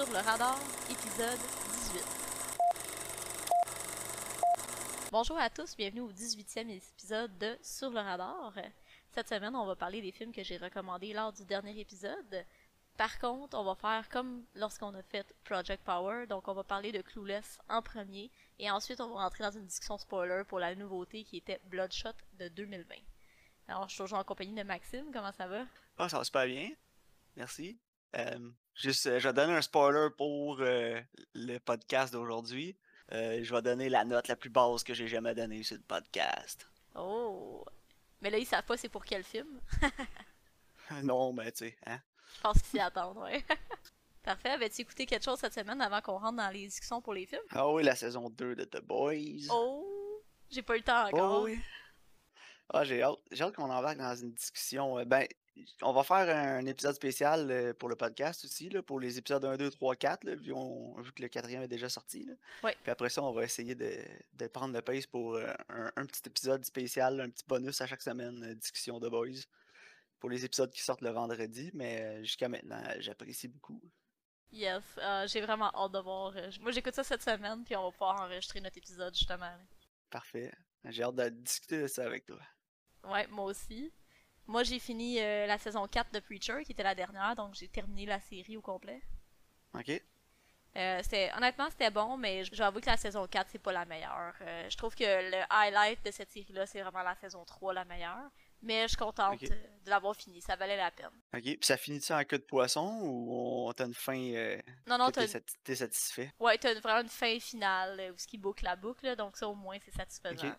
Sur le radar, épisode 18. Bonjour à tous, bienvenue au 18e épisode de Sur le radar. Cette semaine, on va parler des films que j'ai recommandés lors du dernier épisode. Par contre, on va faire comme lorsqu'on a fait Project Power, donc on va parler de Clueless en premier, et ensuite on va rentrer dans une discussion spoiler pour la nouveauté qui était Bloodshot de 2020. Alors, je suis toujours en compagnie de Maxime, comment ça va? Ah, ça va super bien. Merci. Euh, juste, euh, je vais donner un spoiler pour euh, le podcast d'aujourd'hui. Euh, je vais donner la note la plus basse que j'ai jamais donnée sur le podcast. Oh! Mais là, ils savent pas c'est pour quel film? non, mais tu sais, hein? Je pense qu'ils s'y attendent, ouais. Parfait. Avais-tu écouté quelque chose cette semaine avant qu'on rentre dans les discussions pour les films? Ah oui, la saison 2 de The Boys. Oh! J'ai pas eu le temps encore. Oh oui. Ah, j'ai hâte, hâte qu'on embarque dans une discussion. Ben, on va faire un épisode spécial euh, pour le podcast aussi, là, pour les épisodes 1, 2, 3, 4, là, vu, on- vu que le quatrième est déjà sorti. Là. Puis après ça, on va essayer de, de prendre le pace pour euh, un, un petit épisode spécial, un petit bonus à chaque semaine, euh, discussion de boys, pour les épisodes qui sortent le vendredi. Mais jusqu'à maintenant, j'apprécie beaucoup. Yes, euh, j'ai vraiment hâte de voir. Moi, j'écoute ça cette semaine, puis on va pouvoir enregistrer notre épisode justement. Parfait. J'ai hâte de discuter de ça avec toi. Ouais, moi aussi. Moi, j'ai fini euh, la saison 4 de Preacher, qui était la dernière, donc j'ai terminé la série au complet. OK? Euh, c'était, honnêtement, c'était bon, mais je- j'avoue que la saison 4, c'est pas la meilleure. Euh, je trouve que le highlight de cette série-là, c'est vraiment la saison 3, la meilleure. Mais je suis contente de l'avoir fini, ça valait la peine. OK. Puis ça finit-tu en queue de poisson ou on t'a une fin euh, Non, non, t'es t'es satisfait? ouais, t'as vraiment une fin finale où ce qui boucle la boucle, donc ça au moins c'est satisfaisant.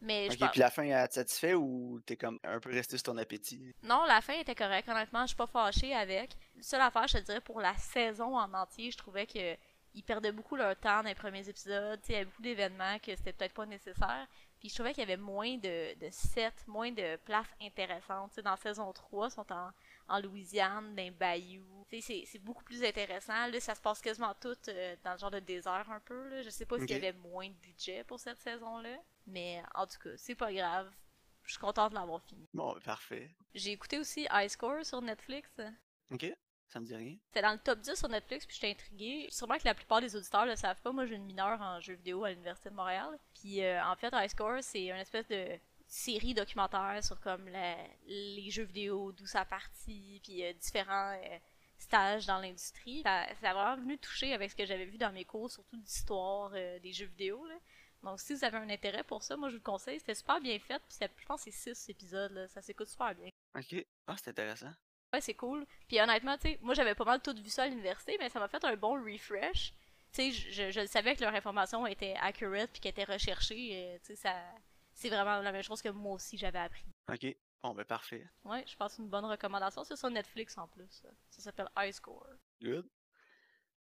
Mais je Ok, pense- puis la fin, elle te satisfait ou t'es comme un peu resté sur ton appétit? Non, la fin était correcte. Honnêtement, je suis pas fâchée avec. Seule affaire, je te dirais, pour la saison en entier, je trouvais que ils perdaient beaucoup leur temps dans les premiers épisodes. Il y avait beaucoup d'événements que c'était peut-être pas nécessaire. Puis je trouvais qu'il y avait moins de, de sets, moins de places intéressantes. Tu sais, dans saison 3, ils sont en, en Louisiane, dans les bayous. C'est beaucoup plus intéressant. Là, ça se passe quasiment tout euh, dans le genre de désert un peu. Là. Je sais pas s'il y avait moins de budget pour cette saison-là. Mais en tout cas, c'est pas grave. Je suis contente de l'avoir fini. Bon, parfait. J'ai écouté aussi High Score sur Netflix. Ok, ça me dit rien. C'était dans le top 10 sur Netflix, puis j'étais intriguée. Sûrement que la plupart des auditeurs le savent pas. Moi, j'ai une mineure en jeux vidéo à l'Université de Montréal. Puis euh, en fait, High Score, c'est une espèce de série documentaire sur comme la- les jeux vidéo, d'où ça partit, puis euh, différents euh, stages dans l'industrie. Ça, ça a vraiment venu toucher avec ce que j'avais vu dans mes cours, surtout d'histoire des jeux vidéo. Là. Donc si vous avez un intérêt pour ça, moi je vous le conseille. C'était super bien fait, puis je pense que c'est 6 épisodes. Là. Ça s'écoute super bien. Ok, ah, c'est intéressant. Ouais, c'est cool. Puis honnêtement, tu sais, moi j'avais pas mal tout vu ça à l'université, mais ça m'a fait un bon refresh. Tu sais, je, je, je savais que leur information était accurate puis qu'elle était recherchée. euh, tu sais, ça, c'est vraiment la même chose que moi aussi j'avais appris. Ok, bon, ben parfait. Ouais, je pense une bonne recommandation. C'est sur Netflix en plus. Ça, Ça s'appelle High Score. Good.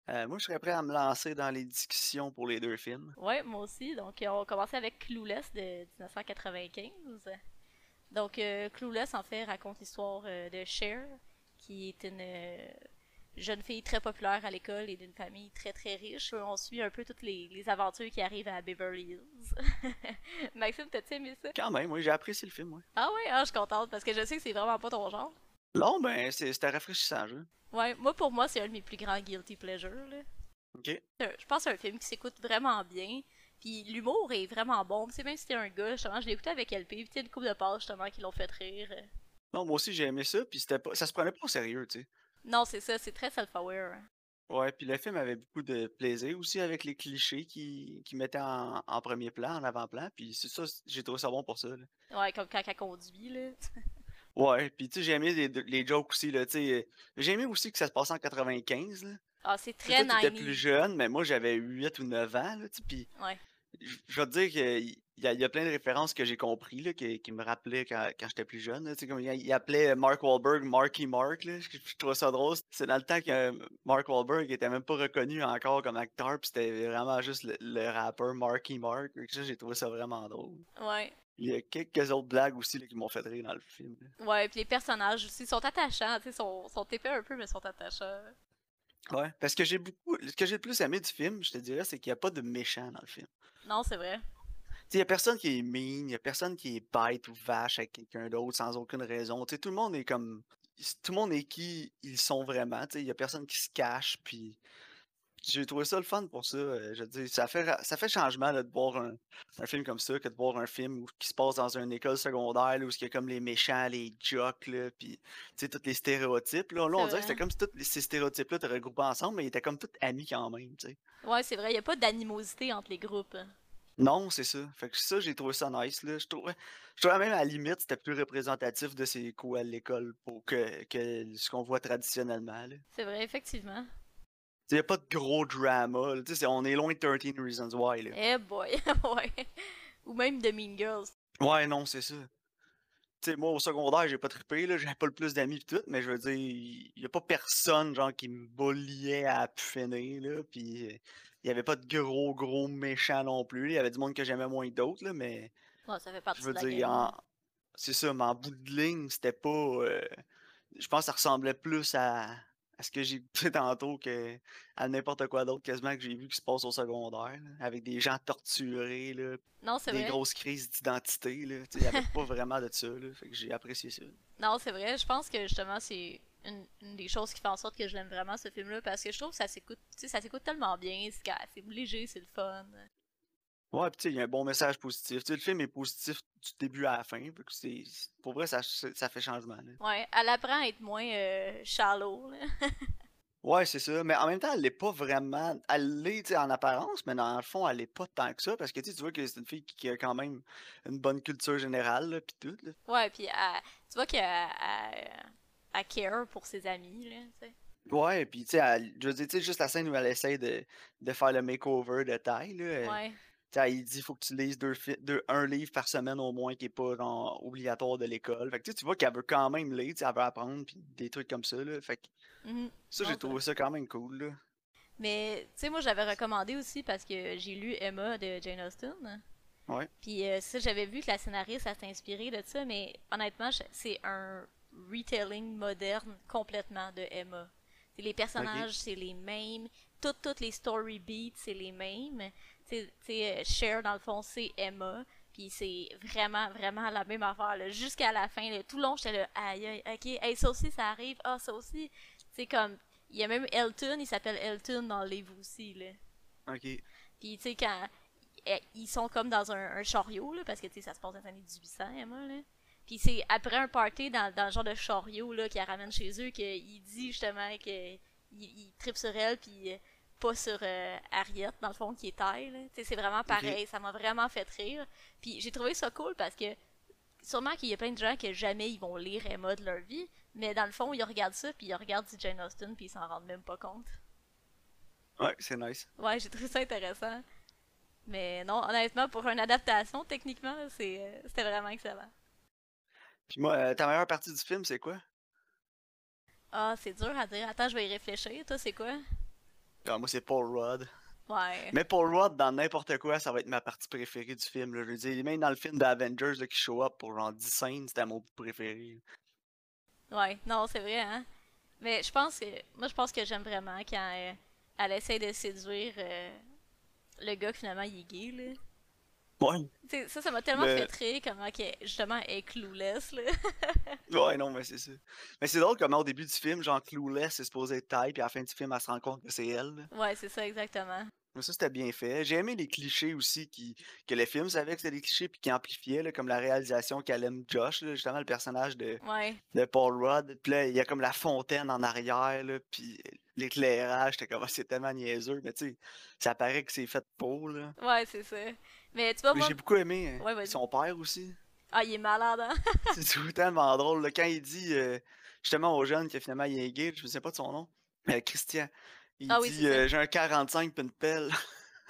Euh, moi, je serais prêt à me lancer dans les discussions pour les deux films. Ouais, moi aussi. Donc, on va commencer avec Clueless de 1995. Donc, euh, Clueless, en fait, raconte l'histoire euh, de Cher, qui est une jeune fille très populaire à l'école et d'une famille très très riche. On suit un peu toutes les, les aventures qui arrivent à Beverly Hills. Maxime, t'as-tu aimé ça? Quand même, oui, j'ai apprécié le film, oui. Ah ouais, ah, je suis contente parce que je sais que c'est vraiment pas ton genre. Non, ben, c'est- c'était rafraîchissant, jeu. Ouais, moi pour moi, c'est un de mes plus grands guilty pleasures. Là. Ok. Euh, Je pense que c'est un film qui s'écoute vraiment bien. Puis l'humour est vraiment bon. Tu sais, même si t'es un gars, justement, je l'ai écouté avec LP. Puis tu sais, une couple de pages, justement, qui l'ont fait rire. Non, moi aussi, j'ai aimé ça, puis c'était pas, ça se prenait pas au sérieux, tu sais. Non, c'est ça, c'est très self-aware. hein. Ouais, puis le film avait beaucoup de plaisir aussi avec les clichés qui, qui mettaient en, en premier plan, en avant-plan, puis c'est ça, j'ai trouvé ça bon pour ça, là. Ouais, comme quand elle conduit, là. Ouais, puis tu sais, j'ai aimé les, les jokes aussi, là, tu sais. euh, J'ai aimé aussi que ça se passait en 95, là. Ah, c'est très t'étais 90. plus jeune, mais moi, j'avais 8 ou 9 ans, là, tu sais, puis Ouais. je vais te dire qu'il y y a plein de références que j'ai compris, là, qui, qui me rappelaient quand, quand j'étais plus jeune, là, tu sais, comme il, il appelait Mark Wahlberg Marky Mark, là, je, je trouve ça drôle. C'est dans le temps que euh, Mark Wahlberg était même pas reconnu encore comme acteur, puis c'était vraiment juste le, le rappeur Marky Mark, j'ai trouvé ça vraiment drôle. Ouais. Il y a quelques autres blagues aussi là, qui m'ont fait rire dans le film. Ouais, puis les personnages aussi sont attachants, tu sais, sont, sont épais un peu, mais sont attachants. Ouais, parce que j'ai beaucoup. Ce que j'ai le plus aimé du film, je te dirais, c'est qu'il n'y a pas de méchant dans le film. Non, c'est vrai. Il n'y a personne qui est mean, il n'y a personne qui est bête ou vache avec quelqu'un d'autre sans aucune raison. Tu sais, tout le monde est comme. tout le monde est qui ils sont vraiment. Il y a personne qui se cache. Puis j'ai trouvé ça le fun pour ça. euh, je dire, ça fait, ça fait changement là, de voir un, un film comme ça que de voir un film qui se passe dans une école secondaire là, où il y a comme les méchants, les jocks, là, puis tu sais, tous les stéréotypes. Là, là on dirait que c'était comme si tous ces stéréotypes-là étaient regroupés ensemble, mais ils étaient comme tous amis quand même. tu sais. Ouais, c'est vrai, il a pas d'animosité entre les groupes. Non, c'est ça. Fait que ça, j'ai trouvé ça nice. Là. Je trouvais, je trouvais même à la limite, c'était plus représentatif de ses cours à l'école pour que, que ce qu'on voit traditionnellement. C'est vrai, effectivement. Il n'y a pas de gros drama. là. On est loin de 13 Reasons Why. Là. Eh boy, ouais. Ou même de Mean Girls. Ouais, non, c'est ça. Tu sais, moi, au secondaire, j'ai pas trippé, là, j'avais pas le plus d'amis pis tout, mais je veux dire, il y a pas personne, genre, qui me bulliait à finir, là, pis euh, il y avait pas de gros, gros méchants non plus. Il y avait du monde que j'aimais moins que d'autres, là, mais Ouais, ça fait je veux de la dire, en... c'est ça, mais en bout de ligne, c'était pas... euh, Je pense que ça ressemblait plus à, à ce que j'ai écouté tantôt que à n'importe quoi d'autre quasiment que j'ai vu qui se passe au secondaire, là, avec des gens torturés, là, Non, c'est des vrai. grosses crises d'identité. Il n'y avait pas vraiment de ça. Là. Fait que j'ai apprécié ça. Non, c'est vrai. Je pense que justement, c'est une, une des choses qui fait en sorte que je l'aime vraiment, ce film-là, parce que je trouve que ça s'écoute, ça s'écoute tellement bien. C'est léger, c'est le fun. Ouais, puis tu sais, il y a un bon message positif. Tu sais, le film est positif du début à la fin. c'est- pour vrai, ça, ça fait changement. Là. Ouais, elle apprend à être moins euh, shallow, là. Ouais, c'est ça. Mais en même temps, elle l'est pas vraiment. Elle l'est tu sais, en apparence, mais dans le fond, elle est pas tant que ça. Parce que tu vois que c'est une fille qui, a quand même une bonne culture générale, puis tout. Là. Ouais, puis elle- tu vois qu'elle elle, care pour ses amis, là, tu sais. Ouais, puis tu sais, je veux dire, tu sais, juste la scène où elle essaie de, de faire le makeover de taille, là. euh, Ouais. Il dit faut que tu lises deux, deux- un livre par semaine au moins qui est pas genre, obligatoire de l'école. Fait que tu vois qu'elle veut quand même lire, elle veut apprendre puis des trucs comme ça là. Fait que Mhm. ça j'ai trouvé ça quand même cool là. Mais, tu sais, moi, j'avais recommandé aussi parce que j'ai lu Emma de Jane Austen. Ouais. Puis euh, ça, j'avais vu que la scénariste, elle s'est inspirée de ça, mais honnêtement, c'est un retelling moderne complètement de Emma. Les personnages, c'est les mêmes. Toutes, toutes les story beats, c'est les mêmes. Tu sais- euh, Cher, dans le fond, c'est Emma. Puis c'est vraiment, vraiment la même affaire. Jusqu'à la fin, là, tout le long, j'étais là, aïe, aïe, ok, hey, ça aussi, ça arrive. Ah, ça aussi. C'est comme, il y a même Elton, il s'appelle Elton dans le livre aussi, là. Ok. Puis, tu sais, quand eh, ils sont comme dans un, un chariot, là, parce que, tu sais, ça se passe dans les années 1800, Emma, là. Puis c'est après un party dans, dans le genre de chariot, là, qui ramène chez eux, qu'il dit justement que il, il tripe sur elle, puis euh, pas sur euh, Harriet, dans le fond, qui est taille, c'est vraiment pareil. Ça m'a vraiment fait rire. Puis j'ai trouvé ça cool parce que sûrement qu'il y a plein de gens que jamais ils vont lire Emma de leur vie, mais dans le fond, ils regardent ça, puis ils regardent du Jane Austen, puis ils s'en rendent même pas compte. Ouais, c'est nice. Ouais, j'ai trouvé ça intéressant. Mais non, honnêtement, pour une adaptation, techniquement, c'est, euh, c'était vraiment excellent. Puis moi, euh, ta meilleure partie du film, c'est quoi? Ah, c'est dur à dire. Attends, je vais y réfléchir. Toi, c'est quoi? Ah, moi c'est Paul Rudd. Ouais. Mais Paul Rudd, dans n'importe quoi, ça va être ma partie préférée du film. Là. Je veux dire, même dans le film d'Avengers qui show up pour genre 10 scènes, c'était mon préféré. Ouais, non, c'est vrai, hein. Mais je pense que. Moi, je pense que j'aime vraiment quand euh, elle essaie de séduire euh, le gars que finalement il est gay, là. Ouais. Ça, ça m'a tellement Le- fait rire comment qu'elle, justement, elle est clueless, là. Ouais, non, mais c'est ça. Mais c'est drôle comment au début du film, genre Clueless c'est supposé être taille, puis à la fin du film, elle se rend compte que c'est elle. là. Ouais, c'est ça, exactement. Mais ça, c'était bien fait. J'ai aimé les clichés aussi qui, que le film savait que c'était des clichés puis qui amplifiaient, là, comme la réalisation qu'elle aime Josh, là, justement le personnage de, Ouais. de Paul Rudd. Puis là, il y a comme la fontaine en arrière, là, puis l'éclairage, j'étais comme, Ah, c'est tellement niaiseux, mais tu sais, ça paraît que c'est fait pour, là. Ouais, c'est ça. Mais tu vois, Mais moi. j'ai beaucoup aimé Ouais, vas-y. son père aussi. Ah, il est malade, hein? C'est tout tellement drôle, là, quand il dit, euh, justement aux jeunes que finalement il est gay, je ne sais pas de son nom, mais Christian, il Ah oui, dit, ça. euh, j'ai un 45 puis une pelle.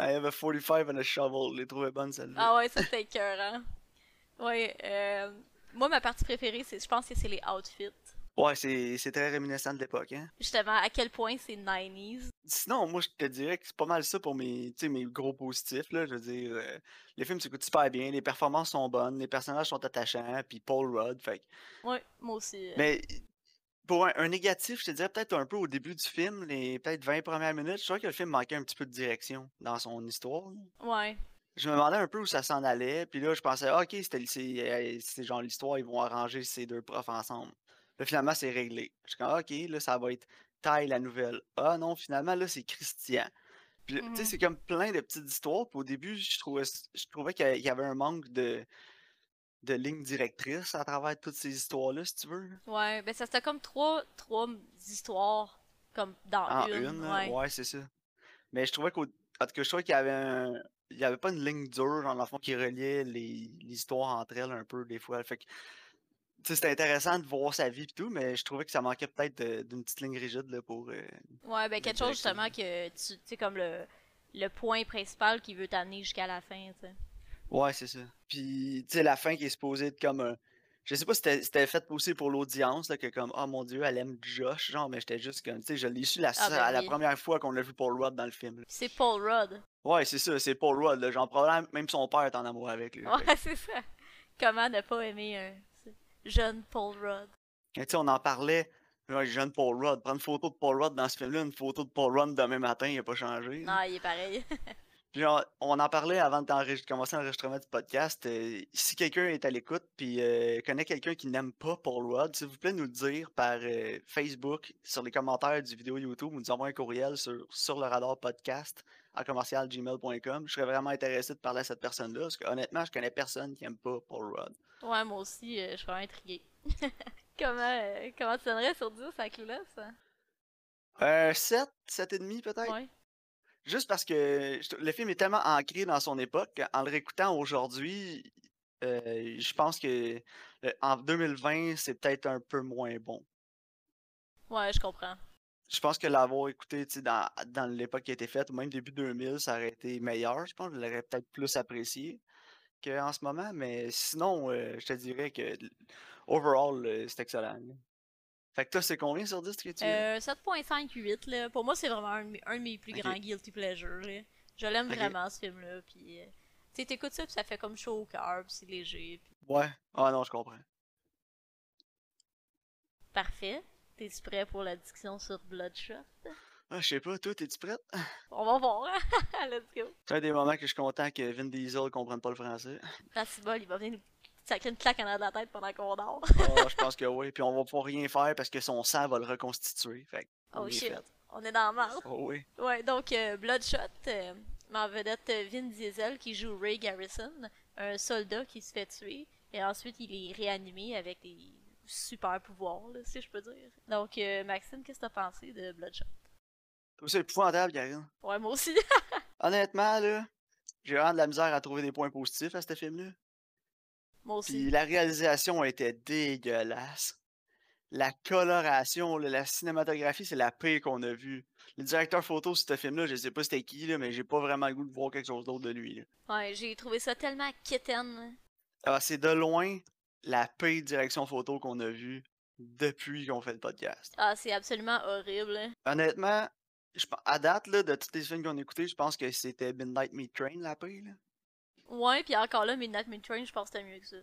I have a 45 and a shovel. Je l'ai trouvé bonne celle-là. Ah ouais, ça c'était écœurant. Ouais, euh, moi ma partie préférée, c'est, je pense que c'est les outfits. Ouais, c'est très réminiscent de l'époque, hein. Justement, à quel point c'est 90s. Sinon, moi, je te dirais que c'est pas mal ça pour mes, mes gros positifs, là. Je veux dire, euh, les films s'écoutent super bien, les performances sont bonnes, les personnages sont attachants, puis Paul Rudd, fait Ouais, moi aussi. euh. Mais pour un, un négatif, je te dirais peut-être un peu au début du film, les peut-être 20 premières minutes, je trouvais que le film manquait un petit peu de direction dans son histoire. là. Ouais. Je me demandais un peu où ça s'en allait, puis là, je pensais, ah, ok, c'était euh, c'est genre l'histoire, ils vont arranger ces deux profs ensemble. Là, finalement, c'est réglé. Je suis comme, ah, OK, là, ça va être Ty la nouvelle. Ah non, finalement, là, c'est Christian. Puis, tu sais, Mhm. c'est comme plein de petites histoires. Puis au début, je trouvais, je trouvais qu'il y avait un manque de, de ligne directrice à travers toutes ces histoires-là, si tu veux. Ouais, ben ça c'était comme trois, trois histoires comme dans En une. ouais. ouais, c'est ça. Mais je trouvais qu'au. En tout cas, je trouvais qu'il y avait un. Il y avait pas une ligne dure, dans le fond, qui reliait les, les histoires entre elles un peu, des fois. Fait que. C'était intéressant de voir sa vie et tout, mais je trouvais que ça manquait peut-être d'une petite ligne rigide là, pour. euh, Ouais, ben quelque chose justement que tu sais comme le le point principal qui veut t'amener jusqu'à la fin, tu sais. Ouais, c'est ça. Puis, tu sais, la fin qui est supposée être comme un. Je sais pas si c'était fait aussi pour l'audience, que comme, oh mon dieu, elle aime Josh, genre, mais j'étais juste comme, tu sais, je l'ai su la, Ah, ben à la oui. première fois qu'on a vu Paul Rudd dans le film. C'est Paul Rudd. Ouais, c'est ça, c'est Paul Rudd, là, genre, probablement même son père est en amour avec lui. Ouais, c'est ça. Comment ne pas aimer un jeune Paul Rudd? Et tu sais, on en parlait, jeune Paul Rudd, prendre une photo de Paul Rudd dans ce film-là, une photo de Paul Rudd demain matin, il a pas changé. Non, il est pareil. Puis on en parlait avant de commencer l'enregistrement du podcast. euh, si quelqu'un est à l'écoute puis euh, connaît quelqu'un qui n'aime pas Paul Rudd, s'il vous plaît, nous le dire par euh, Facebook, sur les commentaires du vidéo YouTube, ou nous envoyer un courriel sur, sur le radar podcast à commercialgmail.com. Je serais vraiment intéressé de parler à cette personne-là, parce que honnêtement, je connais personne qui aime pas Paul Rudd. Ouais, moi aussi, euh, je suis vraiment intriguée. comment, euh, comment tu donnerais sur 10 à Clueless? hein? Euh, 7, 7,5 peut-être? Ouais. Juste parce que le film est tellement ancré dans son époque, en le réécoutant aujourd'hui, euh, je pense que en 2020, c'est peut-être un peu moins bon. Ouais, je comprends. Je pense que l'avoir écouté dans, dans l'époque qui a été faite, même début 2000, ça aurait été meilleur. Je pense que je l'aurais peut-être plus apprécié qu'en ce moment, mais sinon, euh, je te dirais que overall, euh, c'est excellent. là. Fait que toi, c'est combien sur 10 que tu Euh, 7.58, là. Pour moi, c'est vraiment un, de mes- un de mes plus grands guilty pleasures, là. Je l'aime vraiment, ce film-là. Puis, euh, tu sais, t'écoutes ça, puis ça fait comme chaud au cœur, puis c'est léger. Puis... Ouais. Ah non, je comprends. Parfait. T'es-tu prêt pour la discussion sur Bloodshot? Ah, je sais pas, toi, t'es-tu prête? On va voir, hein? Let's go. C'est un des moments que je suis content que Vin Diesel comprenne pas le français. Racibol, il va venir nous sacrer une claque en arrière de la tête pendant qu'on dort. Ah, je pense que oui. Puis on va pouvoir rien faire parce que son sang va le reconstituer. Fait que, Oh shit. fait. On est dans la. Oh oui. Ouais, donc euh, Bloodshot, euh, en vedette euh, Vin Diesel qui joue Ray Garrison, un soldat qui se fait tuer, et ensuite il est réanimé avec des super pouvoirs, là, si je peux dire. Donc, euh, Maxime, qu'est-ce que t'as pensé de Bloodshot? Ça épouvantable, Karine. Ouais, moi aussi. Honnêtement, là, j'ai vraiment de la misère à trouver des points positifs à ce film-là. moi aussi. Puis la réalisation était dégueulasse. La coloration, là, la cinématographie, c'est la pire qu'on a vue. Le directeur photo sur ce film-là, je sais pas c'était qui, là, mais j'ai pas vraiment le goût de voir quelque chose d'autre de lui. là. Ouais, j'ai trouvé ça tellement quétaine. Ah, c'est de loin la pire direction photo qu'on a vue depuis qu'on fait le podcast. Ah, c'est absolument horrible. hein. Honnêtement, je, à date là, de tous les films qu'on a écoutés, je pense que c'était Midnight Meat Train la pire. là. Ouais, puis encore là, Midnight Meat Train, je pense que c'était mieux que ça.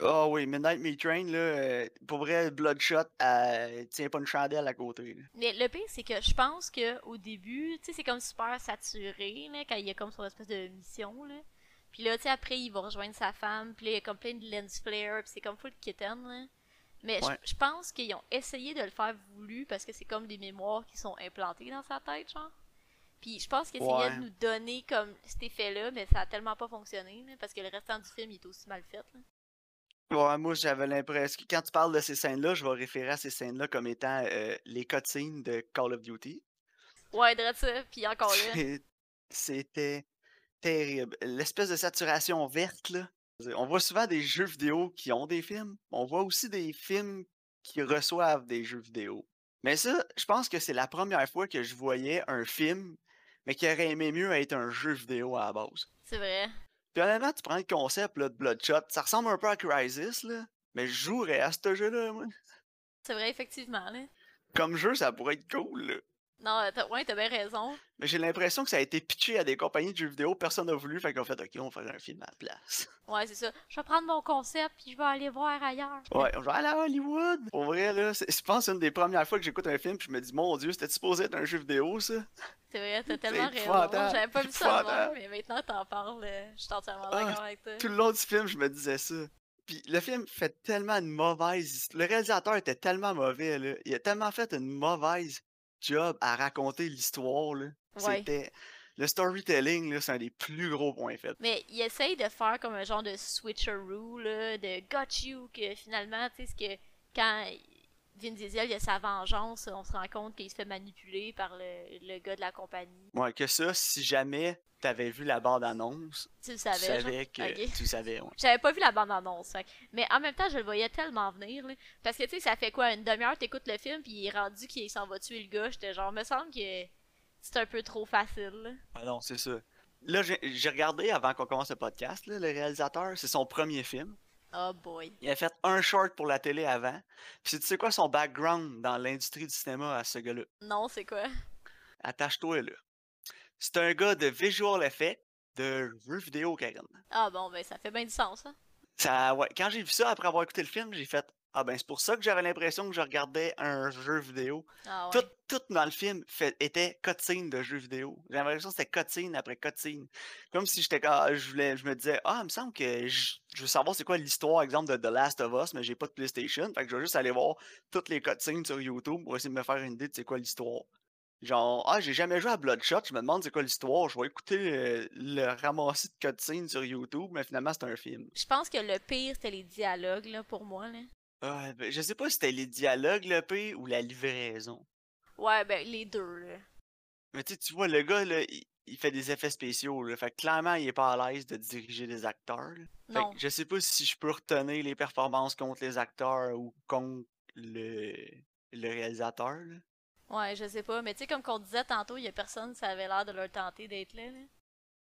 Ah oui, Midnight Meat Train, là, euh, pour vrai, Bloodshot, elle tient pas une chandelle à côté. là. Mais le pire, c'est que je pense que au début, tu sais, c'est comme super saturé, là, quand il y a comme son espèce de mission, là. Puis là, tu sais, après, il va rejoindre sa femme, puis là, il y a comme plein de lens flare, puis c'est comme full kitten, là. Mais je- Ouais. je pense qu'ils ont essayé de le faire voulu parce que c'est comme des mémoires qui sont implantées dans sa tête, genre. Puis je pense qu'ils essayaient Ouais. de nous donner comme cet effet-là, mais ça a tellement pas fonctionné, là, parce que le restant du film il est aussi mal fait, là. Ouais, moi, j'avais l'impression que quand tu parles de ces scènes-là, je vais référer à ces scènes-là comme étant euh, les cutscenes de Call of Duty. Ouais, drette ça, puis encore là. C'était terrible. L'espèce de saturation verte, là. On voit souvent des jeux vidéo qui ont des films. On voit aussi des films qui reçoivent des jeux vidéo. Mais ça, je pense que c'est la première fois que je voyais un film, mais qui aurait aimé mieux être un jeu vidéo à la base. C'est vrai. Puis honnêtement, tu prends le concept là, de Bloodshot, ça ressemble un peu à Crysis, là, mais je jouerais à ce jeu-là, moi. C'est vrai, effectivement, là. Comme jeu, ça pourrait être cool, là. Non, t'as, ouais, bien raison. Mais j'ai l'impression que ça a été pitché à des compagnies de jeux vidéo, personne n'a voulu, fait qu'on fait OK, on va faire un film à la place. Ouais, c'est ça. Je vais prendre mon concept puis je vais aller voir ailleurs. Ouais, on va aller à Hollywood! Pour vrai, là, c'est- je pense que c'est une des premières fois que j'écoute un film, puis je me dis, mon Dieu, c'était supposé être un jeu vidéo, ça? C'est vrai, t'as tellement raison. J'avais pas vu ça avant, mais maintenant t'en parles, euh, je suis entièrement Ah, d'accord avec toi. Tout le long du film, je me disais ça. Puis le film fait tellement une mauvaise... Le réalisateur était tellement mauvais, là. Il a tellement fait une mauvaise job à raconter l'histoire, là. Ouais. C'était... Le storytelling, là, c'est un des plus gros points faits. Mais il essaye de faire comme un genre de switcheroo, là, de got you, que finalement, tu sais, ce que quand Vin Diesel il a sa vengeance, on se rend compte qu'il se fait manipuler par le, le gars de la compagnie. Ouais, que ça, si jamais t'avais vu la bande-annonce, Tu le tu savais, genre? savais que... Tu savais, ouais. J'avais pas vu la bande-annonce, fait mais en même temps, je le voyais tellement venir, là. Parce que, tu sais, ça fait quoi, une demi-heure, t'écoutes le film, puis il est rendu qu'il s'en va tuer le gars. J'étais genre, me semble que c'est un peu trop facile, là. Ah non, c'est ça. Là, j'ai j'ai regardé avant qu'on commence le podcast, là, le réalisateur, c'est son premier film. Oh boy. Il a fait un short pour la télé avant. Puis tu sais quoi son background dans l'industrie du cinéma à ce gars-là? Non, c'est quoi? Attache-toi là. C'est un gars de visual effect, de jeux vidéo, Karen. Ah bon, ben ça fait bien du sens, hein. Ça, ouais, quand j'ai vu ça après avoir écouté le film, j'ai fait Ah ben c'est pour ça que j'avais l'impression que je regardais un jeu vidéo. Ah ouais. Tout, tout dans le film fait, était cutscene de jeux vidéo. J'ai l'impression que c'était cutscene après cutscene. Comme si j'étais quand je voulais, je me disais Ah, il me semble que je, je veux savoir c'est quoi l'histoire, exemple, de The Last of Us, mais j'ai pas de PlayStation. Fait que je vais juste aller voir toutes les cutscenes sur YouTube pour essayer de me faire une idée de c'est quoi l'histoire. Genre, ah, j'ai jamais joué à Bloodshot, je me demande c'est quoi l'histoire, je vais écouter euh, le ramassis de cutscenes sur YouTube, mais finalement c'est un film. Je pense que le pire, c'était les dialogues, là, pour moi, là. Ah, ben, je sais pas si c'était les dialogues le pire ou la livraison. Ouais, ben les deux, là. Mais tu tu vois, le gars, là, il, il fait des effets spéciaux, là. Fait que clairement, il est pas à l'aise de diriger des acteurs. là. Fait Non. que je sais pas si je peux retenir les performances contre les acteurs ou contre le, le réalisateur. là. Ouais, je sais pas. Mais tu sais, comme qu'on disait tantôt, il y a personne, ça avait l'air de leur tenter d'être là, là.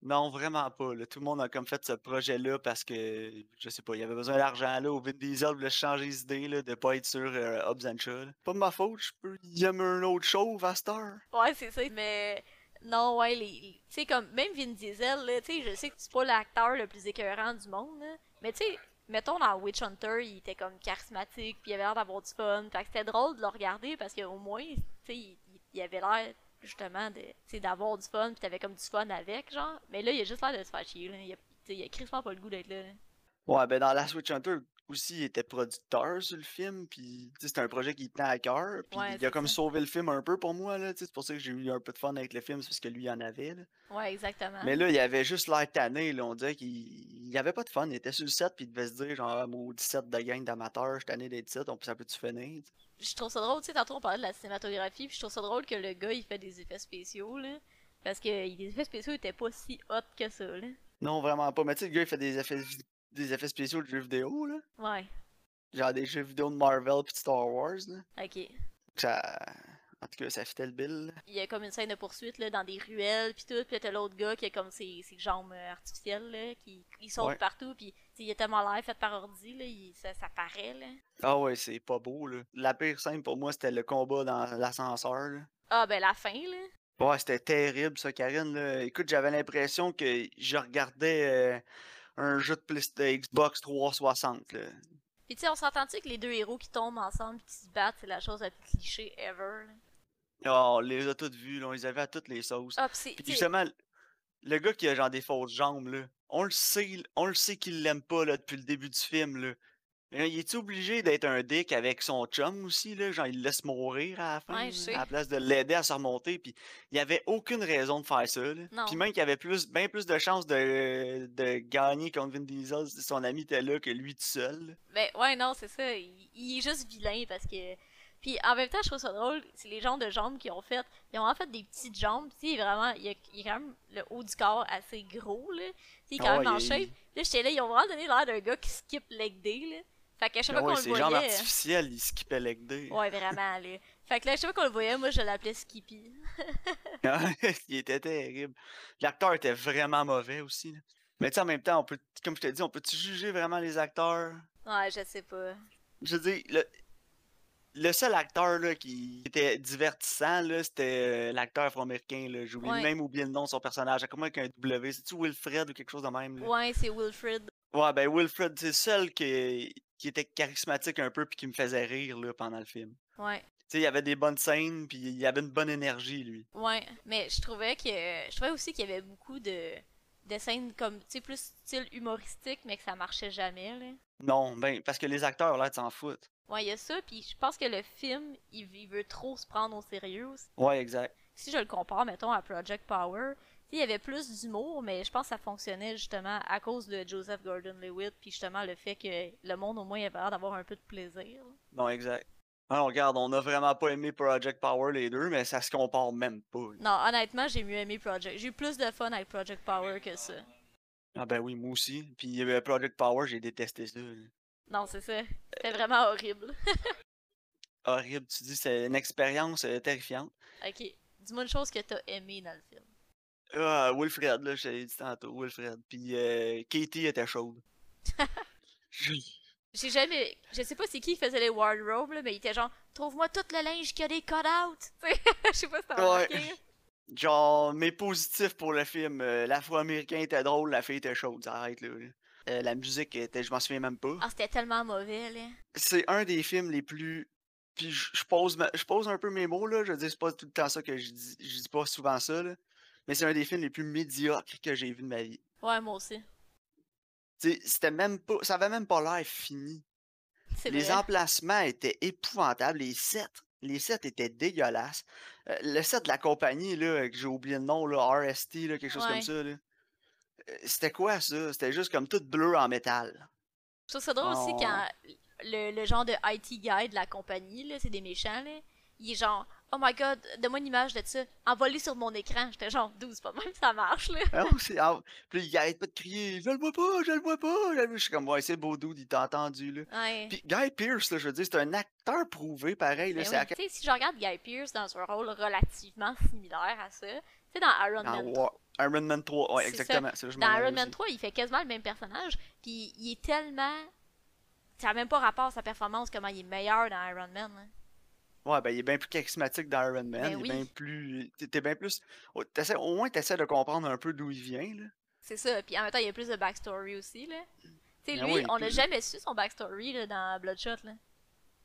Non, vraiment pas. Tout le monde a comme fait ce projet-là parce que, je sais pas, il y avait besoin d'argent là. Au Vin Diesel voulait changer les idées, là, de pas être sur euh, Hobbs and Shaw. Pas de ma faute, je peux y aimer un autre cette heure. Ouais, c'est ça. Mais non, ouais, les, tu sais, comme même Vin Diesel, là, tu sais, je sais que c'est pas l'acteur le plus écœurant du monde, là. Mais tu sais, mettons dans Witch Hunter, il était comme charismatique, puis il avait l'air d'avoir du fun. Fait que c'était drôle de le regarder parce qu'au moins, tu sais, il- il avait l'air justement de, d'avoir du fun, puis t'avais comme du fun avec, genre. Mais là, il a juste l'air de se faire chier, là. Il a, a crissement pas le goût d'être là, là. Ouais, ben dans la Switch Hunter aussi, il était producteur sur le film, puis c'était un projet qui tenait à cœur, puis Ouais, il a comme ça. sauvé le film un peu pour moi, là, c'est pour ça que j'ai eu un peu de fun avec le film, c'est parce que lui, il en avait, là. Ouais, exactement. Mais là, il avait juste l'air tanné, là, on dirait qu'il il avait pas de fun, il était sur le set, puis il devait se dire, genre, ah, maudit set de gang d'amateurs, je suis tanné d'être set, on peut ça peut-tu finir, je trouve ça drôle, tu sais, tantôt on parlait de la cinématographie, puis je trouve ça drôle que le gars il fait des effets spéciaux, là. Parce que les effets spéciaux étaient pas si hot que ça, là. Non, vraiment pas, mais tu sais, le gars, il fait des effets, des effets spéciaux de jeux vidéo, là. Ouais, Genre des jeux vidéo de Marvel puis de Star Wars, là. ok. Ça... En tout cas, ça fitait le bill. Il y a comme une scène de poursuite, là, dans des ruelles, puis tout, puis t'as l'autre gars qui a comme ses, ses jambes euh, artificielles, là, qui il saute Ouais. partout, puis il est tellement l'air fait par ordi, là, il- ça, ça paraît, là. Ah ouais, c'est pas beau, là. La pire scène pour moi, c'était le combat dans l'ascenseur, là. Ah, ben la fin, là. Ouais, c'était terrible, ça, Karine, là. Écoute, j'avais l'impression que je regardais euh, un jeu de, Play- de Xbox 360, là. Puis tu sais, on s'entend-tu que les deux héros qui tombent ensemble, qui se battent, c'est la chose la plus cliché ever, là? Ah, on les a toutes vues, là. On les avait à toutes les sauces. Ah. Puis justement, le gars qui a genre des fausses jambes, là, on le sait, on le sait qu'il l'aime pas, là, depuis le début du film, là. Mais il est obligé d'être un dick avec son chum aussi, là? Genre, il le laisse mourir à la fin, Ouais, là, à la place de l'aider à se remonter, puis il y avait aucune raison de faire ça, là. Puis même qu'il y avait plus, bien plus de chances de, de gagner contre Vin Diesel si son ami était là que lui tout seul. Ben ouais, non, c'est ça. Il, il est juste vilain parce que. Puis en même temps, je trouve ça drôle. C'est les gens de jambes qui ont fait. Ils ont en fait des petites jambes. Tu sais, vraiment, il y a, il y a quand même le haut du corps assez gros, là. Il est quand même en il- shape. Là, j'étais là, ils ont vraiment donné l'air d'un gars qui skip leg day, là. Fait qu'à chaque Ah fois ouais, qu'on le ses jambes voyait. artificielles, il skippait. Ouais, vraiment, là. Fait que là, à chaque fois qu'on le voyait, moi, je l'appelais Skippy. il était terrible. L'acteur était vraiment mauvais aussi. là. Mais tu sais, en même temps, on peut, comme je te dis, on peut-tu juger vraiment les acteurs? Ouais, je sais pas. Je veux dire, le, le seul acteur là, qui était divertissant, c'était euh, l'acteur afro-américain. J'ai Ouais. même oublié le nom de son personnage. Comment avec un W? C'est-tu Wilfred ou quelque chose de même? là? Ouais, c'est Wilfred. Ouais, ben Wilfred, c'est le seul qui, qui était charismatique un peu puis qui me faisait rire là, pendant le film. Ouais. Tu sais, il y avait des bonnes scènes puis il y avait une bonne énergie, lui. Ouais, mais je trouvais que je trouvais aussi qu'il y avait beaucoup de scènes comme tu sais plus style humoristique mais que ça marchait jamais là. Non, ben, parce que les acteurs, là, s'en foutent. Ouais, il y a ça, puis je pense que le film, il, il veut trop se prendre au sérieux. aussi. Ouais, exact. Si je le compare, mettons, à Project Power, il y avait plus d'humour, mais je pense que ça fonctionnait justement à cause de Joseph Gordon-Levitt, puis justement le fait que le monde, au moins, avait l'air d'avoir un peu de plaisir. Non, exact. Alors, regarde, on a vraiment pas aimé Project Power les deux, mais ça se compare même pas. là. Non, honnêtement, j'ai mieux aimé Project. J'ai eu plus de fun avec Project Power que ça. Ah ben oui, moi aussi. Puis euh, Project Power, j'ai détesté ça. là. Non, c'est ça. C'était vraiment horrible. Horrible, tu dis, c'est une expérience euh, terrifiante. ok, dis-moi une chose que t'as aimé dans le film. Ah, Wilfred, là, je t'avais dit tantôt, Wilfred. Puis euh, Katie était chaude. J'ai jamais. Je sais pas c'est qui faisait les wardrobes, là, mais il était genre, trouve-moi tout le linge qui a des cut-outs. Je sais pas si t'as Ouais. remarqué. Genre, mes positifs pour le film, euh, l'afro-américain était drôle, la fille était chaude, ça arrête là. là. Euh, la musique était, je m'en souviens même pas. Ah, c'était tellement mauvais, là. C'est un des films les plus. Puis je je pose, ma- je pose un peu mes mots là, je dis c'est pas tout le temps ça que je dis, je dis pas souvent ça là. Mais c'est un des films les plus médiocres que j'ai vu de ma vie. Ouais, moi aussi. C'était même pas, ça avait même pas l'air fini. C'est Les vrai. emplacements étaient épouvantables. Les sets, les sets étaient dégueulasses. Euh, le set de la compagnie, là, que j'ai oublié le nom, là, RST, là, quelque chose Ouais. comme ça. là. Euh, C'était quoi ça? C'était juste comme tout bleu en métal. Je trouve ça drôle aussi Oh. quand le, le genre de IT guy de la compagnie, là, c'est des méchants, là. Il est genre, oh my god, donne-moi une image de ça. Envolé sur mon écran. J'étais genre, 12, pas même ça marche, là. Ah, ah, Puis il arrête pas de crier Je le vois pas, je le vois pas. je le. Je suis comme Ouais, c'est beau dude, il t'a entendu. Là. Ouais. Puis Guy Pierce, là, je veux dire, c'est un acteur prouvé pareil. Là, Ben oui, tu sais, si je regarde Guy Pearce dans un rôle relativement similaire à ça, tu sais, dans Iron dans Man Wa- Iron Man 3. Ouais, ça. exactement. là je m'en Dans Iron Man aussi. 3, il fait quasiment le même personnage, puis il est tellement. Ça n'a même pas rapport à sa performance, comment il est meilleur dans Iron Man. hein. Ouais, ben il est bien plus charismatique dans Iron Man. Ben il est oui. bien plus. T'es bien plus. oh, t'essaies- Au moins, t'essaies de comprendre un peu d'où il vient. Là. C'est ça, puis en même temps, il y a plus de backstory aussi. là. Tu sais, Ben lui, oui, on n'a puis- jamais su son backstory là, dans Bloodshot. Là.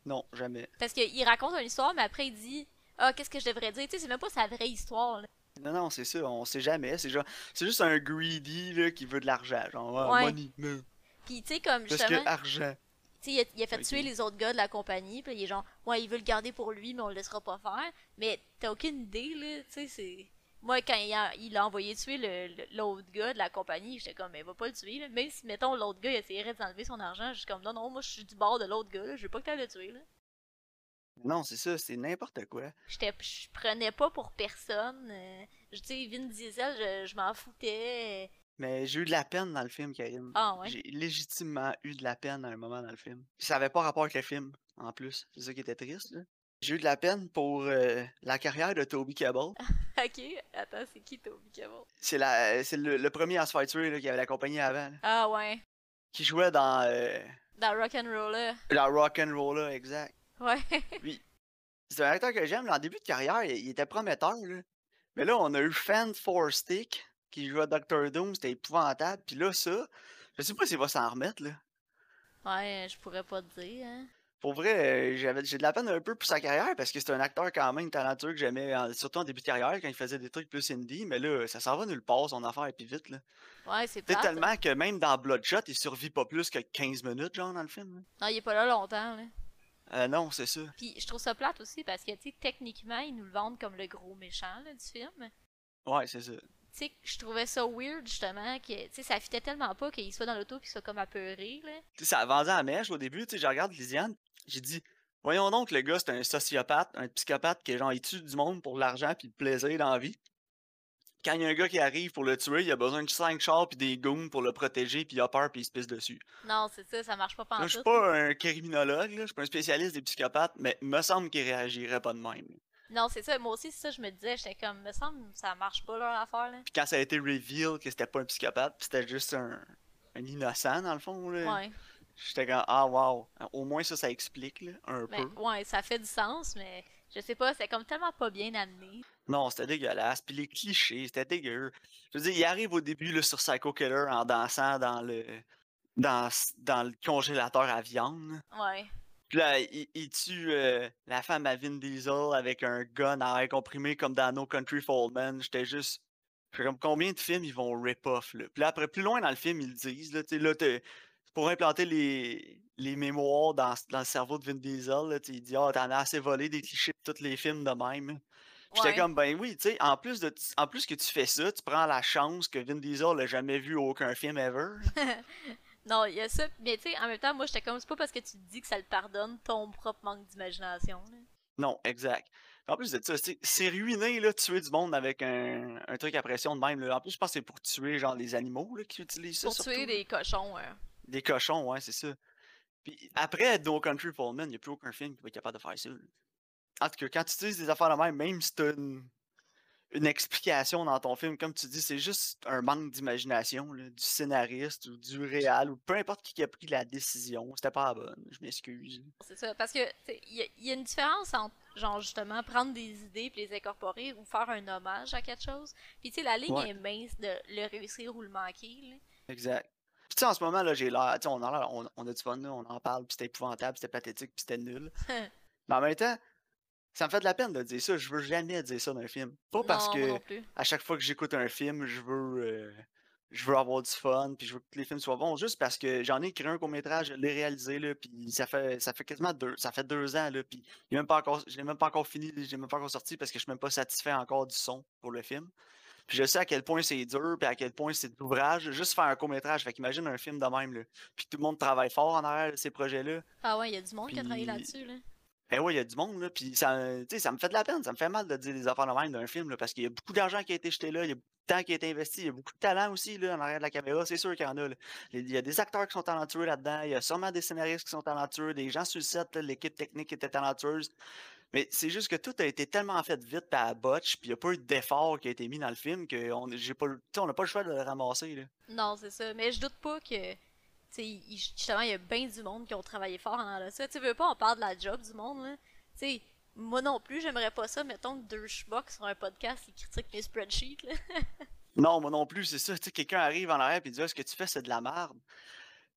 Non, jamais. Parce qu'il raconte une histoire, mais après, il dit Ah, qu'est-ce que je devrais dire Tu sais, c'est même pas sa vraie histoire. là. Non, non, c'est ça, on sait jamais. C'est genre, c'est juste un greedy là, qui veut de l'argent. Genre, ah, Ouais. money. Puis, tu sais, comme Parce justement. que argent. Il a, il a fait tuer les autres gars de la compagnie, puis il est genre, ouais, il veut le garder pour lui, mais on le laissera pas faire. Mais t'as aucune idée, là, tu sais, c'est. Moi, quand il a, il a envoyé tuer l'autre gars de la compagnie, j'étais comme, mais va pas le tuer, là. Même si, mettons, l'autre gars, il essayerait d'enlever son argent, je suis comme, non, non, moi, je suis du bord de l'autre gars, là, je veux pas que t'ailles le tuer, là. Non, c'est ça, c'est n'importe quoi. J'étais, je prenais pas pour personne. euh, je- tu sais, Vin Diesel, je, je m'en foutais. Mais j'ai eu de la peine dans le film, Karine. Ah, ouais? J'ai légitimement eu de la peine à un moment dans le film. Puis ça avait pas rapport avec le film, en plus. C'est ça qui était triste, là. J'ai eu de la peine pour euh, la carrière de Toby Cabell. Ok, attends, c'est qui Toby Cabell C'est la, c'est le, le premier à se faire tuer là, qui avait la compagnie avant, là, Ah, ouais. qui jouait dans euh, Dans Rock'n'Roller. la Rock'n'Roller, exact. Ouais. C'est un acteur que j'aime. En début de carrière, il, il était prometteur. Là. Mais là, on a eu Fan Stick qui jouait Doctor Doom. C'était épouvantable. Puis là, ça, je sais pas s'il va s'en remettre. Là. Ouais, je pourrais pas te dire, hein. Pour vrai, euh, j'avais, j'ai de la peine un peu pour sa carrière parce que c'est un acteur quand même talentueux que j'aimais, surtout en début de carrière quand il faisait des trucs plus indie. Mais là, ça s'en va nulle part son affaire et puis vite. Là. Ouais, c'est sais, plate. tellement que même dans Bloodshot, il survit pas plus que 15 minutes, genre, dans le film. là. Non, il est pas là longtemps, là. Euh, non, c'est ça. Puis je trouve ça plate aussi parce que, tu sais, techniquement, ils nous le vendent comme le gros méchant, là, du film. Ouais, c'est ça. Tu sais, je trouvais ça weird, justement, que, tu sais, ça fitait tellement pas qu'il soit dans l'auto puis qu'il soit comme apeuré, là. Tu sais, ça vendu à mèche au début, tu sais, je regarde Lisiane, j'ai dit, voyons donc, le gars, c'est un sociopathe, un psychopathe qui, genre, il tue du monde pour l'argent puis le plaisir dans la vie. Quand il y a un gars qui arrive pour le tuer, il a besoin de 5 chars puis des goons pour le protéger puis il a peur puis il se pisse dessus. Non, c'est ça, ça marche pas Là, je suis pas un criminologue, là, je suis pas un spécialiste des psychopathes, mais me semble qu'il réagirait pas de même. là. Non, c'est ça. Moi aussi, c'est ça, je me disais, j'étais comme, me semble, ça marche pas leur affaire, là. Puis quand ça a été reveal que c'était pas un psychopathe, puis c'était juste un, un innocent dans le fond, là, Ouais. j'étais comme, ah wow, au moins ça, ça explique, là, un peu. ouais, ça fait du sens, mais je sais pas, c'est comme tellement pas bien amené. Non, c'était dégueulasse. Puis les clichés, c'était dégueu. Je veux dire, il arrive au début là, sur Psycho Killer en dansant dans le dans, dans le congélateur à viande. Ouais. Puis là, il, il tue euh, la femme à Vin Diesel avec un gun à air comprimé comme dans No Country for Old Men. J'étais juste. comme combien de films ils vont rip-off là? Puis là, après, plus loin dans le film, ils le disent. Là, tu là, pour implanter les, les mémoires dans, dans le cerveau de Vin Diesel. Là, il dit Ah, t'en as assez volé des clichés de tous les films de même. J'étais Ouais. comme ben oui, tu sais, en plus de en plus que tu fais ça, tu prends la chance que Vin Diesel n'a jamais vu aucun film ever. Non, il y a ça. Mais tu sais, en même temps, moi, j'étais comme, c'est pas parce que tu te dis que ça le pardonne ton propre manque d'imagination. Non, exact. En plus de ça, c'est ruiné là, tuer du monde avec un, un truc à pression de même. là. En plus, je pense que c'est pour tuer genre les animaux là, qui utilisent ça. Pour surtout, tuer là. des cochons. euh. Des cochons, ouais, c'est ça. Puis après No Country for Men, il n'y a plus aucun film qui va être capable de faire ça. là. En tout cas, quand tu utilises des affaires de même, même si t'as une, une explication dans ton film, comme tu dis, c'est juste un manque d'imagination du scénariste ou du réal ou peu importe qui a pris la décision. C'était pas la bonne, je m'excuse. C'est ça. Parce que, il y, a- il y a une différence entre, genre, justement, prendre des idées puis les incorporer ou faire un hommage à quelque chose. Puis, tu sais, la ligne Ouais. est mince de le réussir ou le manquer. là. Exact. Puis tu sais, en ce moment, là, j'ai l'air. On, on, on a du fun, là, on en parle, puis c'était épouvantable, c'était pathétique, puis c'était nul. Mais en même temps, ça me fait de la peine de dire ça. Je veux jamais dire ça d'un film. Pas parce non, que à chaque fois que j'écoute un film, je veux. euh, je veux avoir du fun, puis je veux que les films soient bons, juste parce que j'en ai écrit un court-métrage, je l'ai réalisé, là, puis ça fait, ça fait quasiment deux, ça fait deux ans, là, puis est même pas encore, je l'ai même pas encore fini, je l'ai même pas encore sorti parce que je suis même pas satisfait encore du son pour le film. Puis je sais à quel point c'est dur, puis à quel point c'est de l'ouvrage, juste faire un court-métrage, fait qu'imagine un film de même, là, puis tout le monde travaille fort en arrière de ces projets-là. Ah ouais, il y a du monde qui a travaillé là-dessus. Là. Eh ouais, il y a du monde, là, puis ça, sais, ça me fait de la peine, ça me fait mal de dire des affaires de même d'un film, là, parce qu'il y a beaucoup d'argent qui a été jeté là, il y a beaucoup de temps qui a été investi, il y a beaucoup de talent aussi, là, en arrière de la caméra, c'est sûr qu'il y en a, là. Il y a des acteurs qui sont talentueux là-dedans, il y a sûrement des scénaristes qui sont talentueux, des gens sur le set, l'équipe technique était talentueuse, mais c'est juste que tout a été tellement fait vite la botch, puis il n'y a pas eu d'effort qui a été mis dans le film, qu'on j'ai pas, on n'a pas le choix de le ramasser, là. Non, c'est ça. Mais je doute pas que. Justement, il y a bien du monde qui ont travaillé fort en allant ça. Tu veux pas, on parle de la job du monde, là. Tu sais, moi non plus, j'aimerais pas ça. Mettons que deux schmucks sur un podcast qui critiquent mes spreadsheets, là. Non, moi non plus, c'est ça. Tu sais, quelqu'un arrive en arrière et dit Ah, ce que tu fais, c'est de la merde.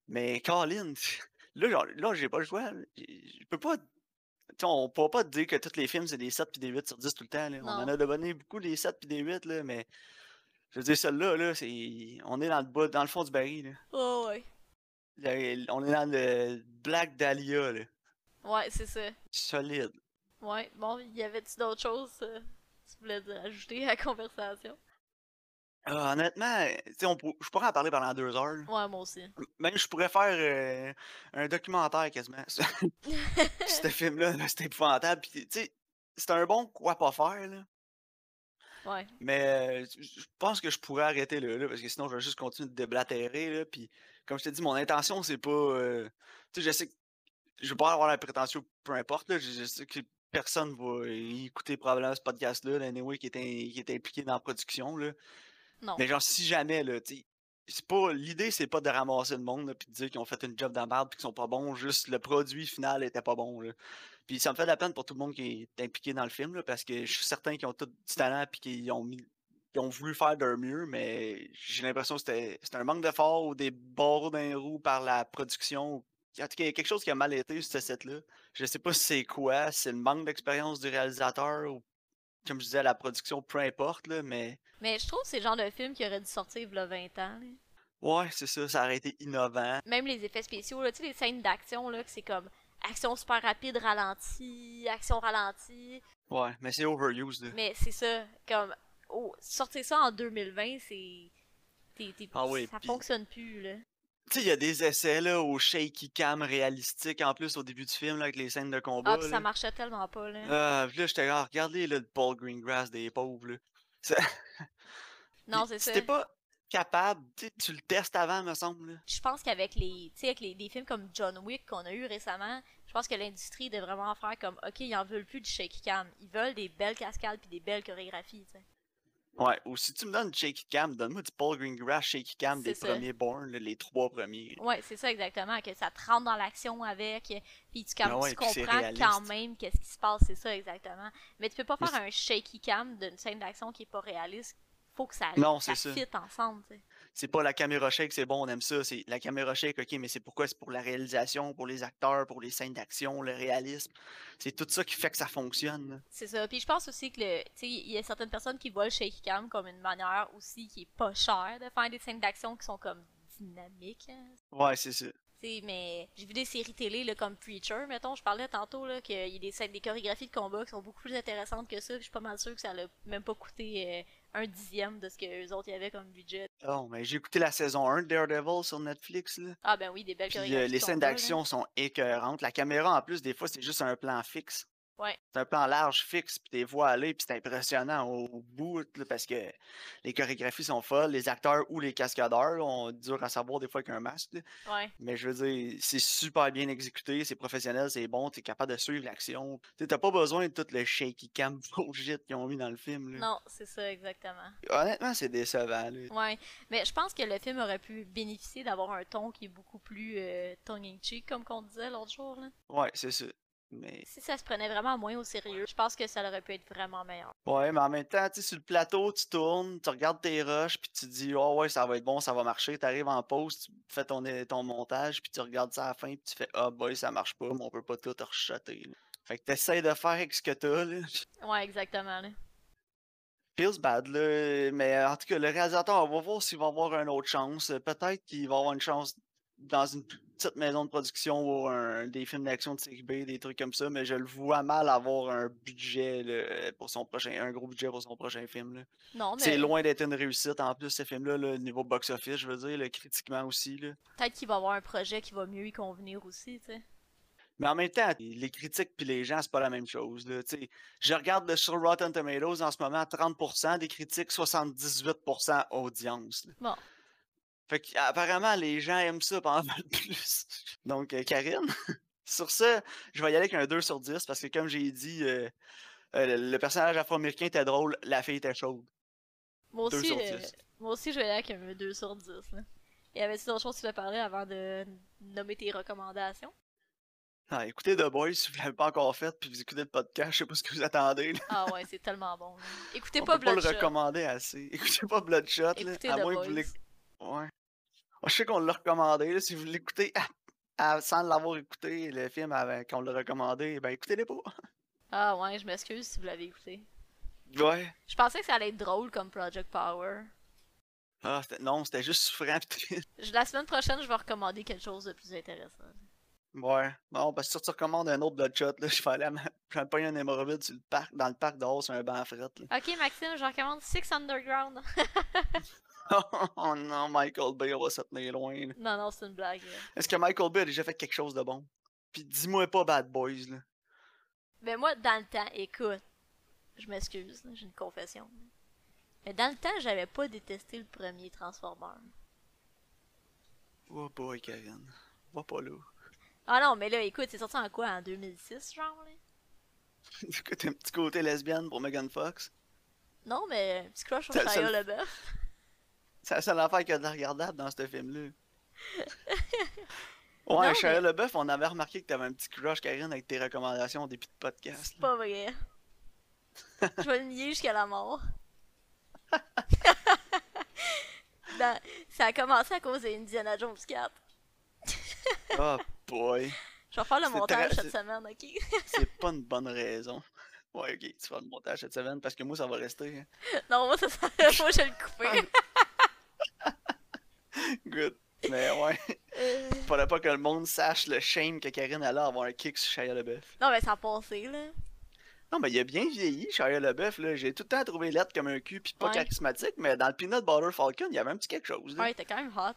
Mais Colin, là, genre, là, j'ai pas le choix. Je peux pas. tu sais, on peut pas te dire que tous les films, c'est des 7 puis des 8 sur 10 tout le temps. là. On en a donné beaucoup des 7 puis des 8, là, mais je veux dire, celle-là, là, c'est. On est dans le bas, dans le fond du baril. Là. Oh, ouais. On est dans le Black Dahlia, là. Ouais, c'est ça. Solide. Ouais, bon, y avait-tu d'autres choses euh, que tu voulais ajouter à la conversation? Ah, honnêtement, tu sais, on pour- je pourrais en parler pendant deux heures. là. Ouais, moi aussi. Même je pourrais faire euh, un documentaire quasiment. ce film-là, là, c'était épouvantable. Puis, tu sais, c'est un bon quoi pas faire, là. Ouais. Mais euh, je je pense que je pourrais arrêter là, là, parce que sinon je vais juste continuer de déblatérer. Là, puis, comme je t'ai dit, mon intention, c'est pas. euh, tu sais, je sais que je veux pas avoir la prétention, peu importe. Là, je, je sais que personne va écouter probablement ce podcast-là, anyway, qui est, in- qui est impliqué dans la production. Là. Non. Mais genre, si jamais, là, tu c'est pas. L'idée, c'est pas de ramasser le monde, puis de dire qu'ils ont fait une job de merde, puis qu'ils sont pas bons, juste le produit final était pas bon. Puis ça me fait de la peine pour tout le monde qui est impliqué dans le film, là, parce que je suis certain qu'ils ont tout du talent, puis qu'ils ont mis. Ils ont voulu faire de leur mieux, mais j'ai l'impression que c'était un manque d'effort ou des barreaux d'un roue par la production. En tout cas, il y a quelque chose qui a mal été sur ce set-là. Je sais pas si c'est quoi, c'est le manque d'expérience du réalisateur ou, comme je disais, la production, peu importe, là, mais Mais je trouve que c'est le genre de film qui aurait dû sortir il y a 20 ans. là. ouais, c'est ça, ça aurait été innovant. Même les effets spéciaux, là, tu sais, les scènes d'action, là, que c'est comme action super rapide, ralenti, action ralentie. Ouais, mais c'est overused. là. Mais c'est ça, comme, oh, sortir ça en 2020, c'est. Ah oui, ça fonctionne plus, là. Tu sais, il y a des essais là, au shaky cam réalistique en plus au début du film là, avec les scènes de combat. Ah, puis ça marchait tellement pas, là. Ah, puis là, j'étais là, regardez là, le Paul Greengrass des pauvres. Là. Non, c'est ça. t'es pas capable, tu le testes avant, me semble. là. Je pense qu'avec les, tu sais, avec les, des films comme John Wick qu'on a eu récemment, je pense que l'industrie devrait vraiment faire comme, ok, ils en veulent plus du shaky cam, ils veulent des belles cascades puis des belles chorégraphies, tu sais. Ouais, ou si tu me donnes shaky cam, donne-moi du Paul Greengrass shaky cam des ça. premiers Born, là, les trois premiers. Ouais, c'est ça exactement, que ça te rentre dans l'action avec, puis tu, Ah ouais, tu comprends quand même qu'est-ce qui se passe, c'est ça exactement. Mais tu peux pas faire un shaky cam d'une scène d'action qui est pas réaliste. Faut que ça, Non, ça fit ensemble, tu sais. C'est pas la caméra shake, c'est bon, on aime ça. C'est la caméra shake, ok, mais c'est pourquoi? C'est pour la réalisation, pour les acteurs, pour les scènes d'action, le réalisme. C'est tout ça qui fait que ça fonctionne. C'est ça. Puis je pense aussi que le, il y a certaines personnes qui voient le shaky cam comme une manière aussi qui est pas chère de faire des scènes d'action qui sont comme dynamiques. hein. Ouais, c'est ça. T'sais, mais j'ai vu des séries télé là, comme Preacher, mettons, je parlais tantôt là qu'il y a des scènes, des chorégraphies de combat qui sont beaucoup plus intéressantes que ça, puis je suis pas mal sûr que ça l'a même pas coûté euh, un dixième de ce que les autres y avaient comme budget. Oh, mais j'ai écouté la saison 1 de Daredevil sur Netflix, là. Ah ben oui, des belles Puis euh, les scènes d'action sont écœurantes. La caméra, en plus, des fois, c'est juste un plan fixe. Ouais. C'est un plan large fixe, puis t'es vois aller, puis c'est impressionnant au bout, là, parce que les chorégraphies sont folles. Les acteurs ou les cascadeurs, là, on dur à savoir des fois qu'un masque. Ouais. Mais je veux dire, c'est super bien exécuté, c'est professionnel, c'est bon, t'es capable de suivre l'action. T'as pas besoin de tout le shaky cam bullshit qu'ils ont mis dans le film. Là. Non, c'est ça exactement. Honnêtement, c'est décevant. Là. Ouais, mais je pense que le film aurait pu bénéficier d'avoir un ton qui est beaucoup plus euh, tongue-in-cheek, comme qu'on disait l'autre jour. Là. Ouais, c'est ça. Mais Si ça se prenait vraiment moins au sérieux, je pense que ça aurait pu être vraiment meilleur. Ouais, mais en même temps, tu sais, sur le plateau, tu tournes, tu regardes tes rushs, puis tu dis, oh ouais, ça va être bon, ça va marcher. Tu arrives en pause, tu fais ton, ton montage, puis tu regardes ça à la fin, puis tu fais, ah boy, ça marche pas, mais on peut pas tout rechuter. là. Fait que t'essayes de faire avec ce que t'as, là. Ouais, exactement. Là. Feels bad, là. Mais en tout cas, le réalisateur, on va voir s'il va avoir une autre chance. Peut-être qu'il va avoir une chance dans une petite maison de production ou un, des films d'action de série B, des trucs comme ça, mais je le vois mal avoir un budget là, pour son prochain, un gros budget pour son prochain film. là. Non, mais C'est loin d'être une réussite. En plus, ce film-là, le niveau box-office, je veux dire, là, critiquement aussi. Peut-être qu'il va avoir un projet qui va mieux y convenir aussi, tu sais. Mais en même temps, les critiques puis les gens, c'est pas la même chose. Là. Je regarde le- sur Rotten Tomatoes en ce moment, 30% des critiques, 78% audience. là. Bon. Fait apparemment, les gens aiment ça pas mal plus. Donc, euh, Karine, sur ce, je vais y aller avec un 2 sur 10 parce que, comme j'ai dit, euh, euh, le, le personnage afro-américain était drôle, la fille était chaude. Moi 2 aussi, sur 10. moi aussi, je vais aller avec un 2 sur 10. Là. Et avait-tu d'autres choses que tu voulais parler avant de nommer tes recommandations? Ah, écoutez The Boys si vous l'avez pas encore fait, puis vous écoutez le podcast, je sais pas ce que vous attendez. là. Ah ouais, c'est tellement bon. là. Écoutez On pas peut pas le Bloodshot. recommander assez. Écoutez pas Bloodshot, là, à The moins que vous Ouais. Je sais qu'on l'a recommandé, là, si vous l'écoutez à- à- sans l'avoir écouté, le film qu'on l'a recommandé, ben écoutez-les pas. Ah ouais, je m'excuse si vous l'avez écouté. Ouais. Je pensais que ça allait être drôle comme Project Power. Ah, non, c'était juste souffrant La semaine prochaine, je vais recommander quelque chose de plus intéressant. Ouais. Non, parce que si tu recommandes un autre Bloodshot, là, je vais aller à pogner un hémorroïde sur le parc, dans le parc dehors sur un banc à. Ok, Maxime, je recommande Six Underground. oh non, Michael Bay, on va se tenir loin, là. non, non, c'est une blague. Est-ce que Michael Bay a déjà fait quelque chose de bon? Puis dis-moi pas Bad Boys, là. Mais moi, dans le temps, écoute, je m'excuse, j'ai une confession. Mais dans le temps, j'avais pas détesté le premier Transformer. Oh boy, Karen. Va pas là. Ah non, mais là, écoute, c'est sorti en quoi En 2006, genre là? Écoute, un petit côté lesbienne pour Megan Fox? Non, mais un petit crush sur Shia LaBeouf. C'est la seule affaire qu'il y a de regardable dans ce film-là. Ouais, Shia mais- LaBeouf, on avait remarqué que t'avais un petit crush, Karine, avec tes recommandations au début de podcast. C'est pas vrai. Je vais le nier jusqu'à la mort. Dans- Ça a commencé à cause d'Indiana Jones 4. Oh boy. Je vais faire le montage très- cette semaine, ok? C'est pas une bonne raison. Ouais, ok, tu vas le montage cette semaine parce que moi, ça va rester. Non, moi, ça, ça- moi je vais le couper. Good. Mais ouais, Euh, faudrait pas que le monde sache le shame que Karine allait avoir un kick sur Shia LaBeouf. Non, mais ça a passé, là. Non, mais il a bien vieilli, Shia LaBeouf, là. J'ai tout le temps trouvé lettre comme un cul pis pas Ouais. charismatique, mais dans le Peanut Butter Falcon, il y avait un petit quelque chose, là. Ouais, t'es quand même hot.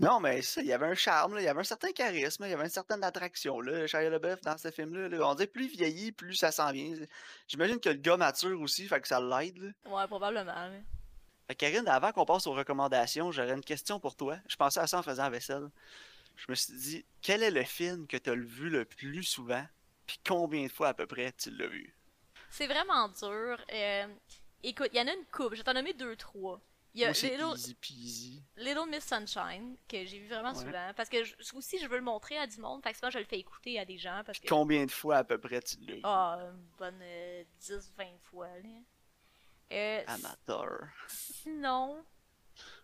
Non, mais ça, il y avait un charme, là, il y avait un certain charisme, il y avait une certaine attraction, là, Shia LaBeouf, dans ce film-là. là. On dirait plus il vieillit, plus ça s'en vient. J'imagine que le gars mature aussi, fait que ça l'aide, là. Ouais, probablement. là. Fait que Karine, avant qu'on passe aux recommandations, j'aurais une question pour toi. Je pensais à ça en faisant la vaisselle. Je me suis dit, quel est le film que tu as vu le plus souvent, puis combien de fois à peu près tu l'as vu? C'est vraiment dur. Euh, écoute, il y en a une coupe. Je vais t'en nommer deux, trois. Il y a Moi, Little, easy peasy. Little Miss Sunshine, que j'ai vu vraiment Ouais. souvent. Parce que je- aussi, je veux le montrer à du monde. Fait que souvent, je le fais écouter à des gens. Parce que. Combien de fois à peu près tu l'as vu? Ah, une bonne 10-20 fois, là. Euh, Amateur. sinon,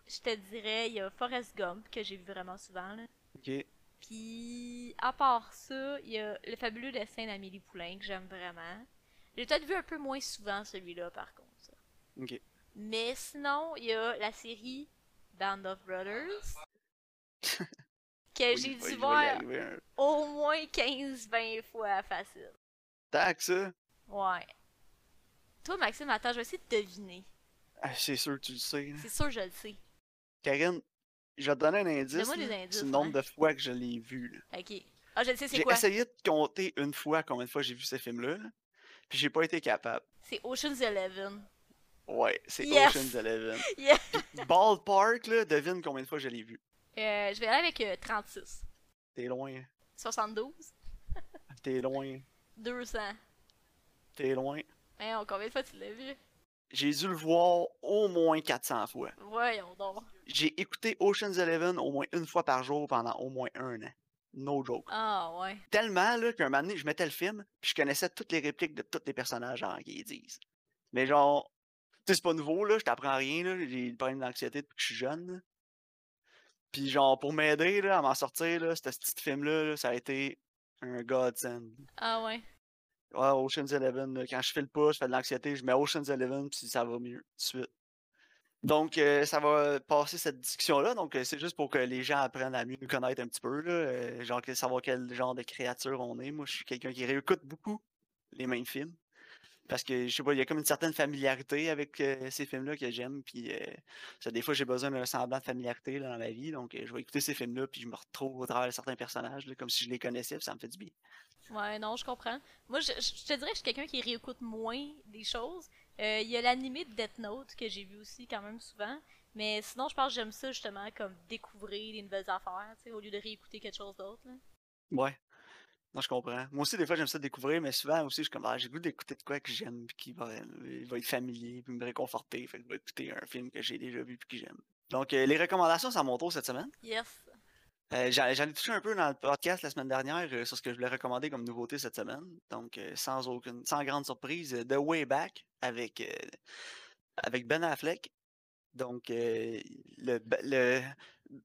je te dirais, il y a Forrest Gump, que j'ai vu vraiment souvent, là. Ok. Puis, à part ça, il y a Le fabuleux destin d'Amélie Poulain, que j'aime vraiment. J'ai peut-être vu un peu moins souvent celui-là, par contre. ça. Ok. Mais sinon, il y a la série Band of Brothers, que Oui, j'ai dû voir au moins 15-20 fois facile. Que ça. Ouais. Toi, Maxime, attends, je vais essayer de deviner. Ah, c'est sûr que tu le sais. là. C'est sûr, je le sais. Karine, je vais te donner un indice. Donne-moi des là, indices, C'est le nombre de fois que je l'ai vu. là. Ok. Ah, je le sais, c'est J'ai quoi? essayé de compter une fois combien de fois j'ai vu ce film-là. là, Puis j'ai pas été capable. C'est Ocean's Eleven. Ouais, c'est Yes! Ocean's Eleven. Yeah. Ballpark, là, devine combien de fois je l'ai vu. Euh, je vais aller avec euh, 36. T'es loin. 72. T'es loin. 200. T'es loin. Hein, combien de fois tu l'as vu? J'ai dû le voir au moins 400 fois. Voyons donc. J'ai écouté Ocean's Eleven au moins une fois par jour pendant au moins un an. No joke. Ah, ouais. Tellement là, qu'un moment donné, je mettais le film, puis je connaissais toutes les répliques de tous les personnages genre, qu'ils disent. Mais genre, tu sais, c'est pas nouveau, là, je t'apprends rien, là, j'ai le problème d'anxiété depuis que je suis jeune. là. Puis genre, pour m'aider là, à m'en sortir, là, ce petit film-là, là, ça a été un godsend. Ah, ouais. Ouais, Ocean's Eleven, quand je file pas, je fais de l'anxiété, je mets Ocean's Eleven, puis ça va mieux, tout de suite. Donc, euh, ça va passer cette discussion-là. Donc, euh, c'est juste pour que les gens apprennent à mieux nous connaître un petit peu, euh, genre savoir quel genre de créature on est. Moi, je suis quelqu'un qui réécoute beaucoup les mêmes films. Parce que, je sais pas, il y a comme une certaine familiarité avec euh, ces films-là que j'aime. Puis, euh, ça, des fois, j'ai besoin d'un semblant de familiarité là, dans ma vie. Donc, euh, je vais écouter ces films-là, puis je me retrouve au travers de certains personnages, là, comme si je les connaissais, puis ça me fait du bien. Ouais, non, je comprends. Moi, je, je te dirais que je suis quelqu'un qui réécoute moins des choses. Euh, Il y a l'animé de Death Note que j'ai vu aussi quand même souvent. Mais sinon, je pense que j'aime ça justement comme découvrir des nouvelles affaires, au lieu de réécouter quelque chose d'autre. Ouais. Non, je comprends. Moi aussi, des fois, j'aime ça découvrir, mais souvent aussi, je suis comme, ah, j'ai le goût d'écouter de quoi que j'aime, puis qui va, euh, va être familier, puis me réconforter. Fait que je vais écouter un film que j'ai déjà vu, puis que j'aime. Donc, euh, les recommandations, c'est à mon tour cette semaine. Yes. Euh, J'en ai touché un peu dans le podcast la semaine dernière euh, sur ce que je voulais recommander comme nouveauté cette semaine. Donc, sans aucune, sans grande surprise, The Way Back avec, avec Ben Affleck. Donc, le, le-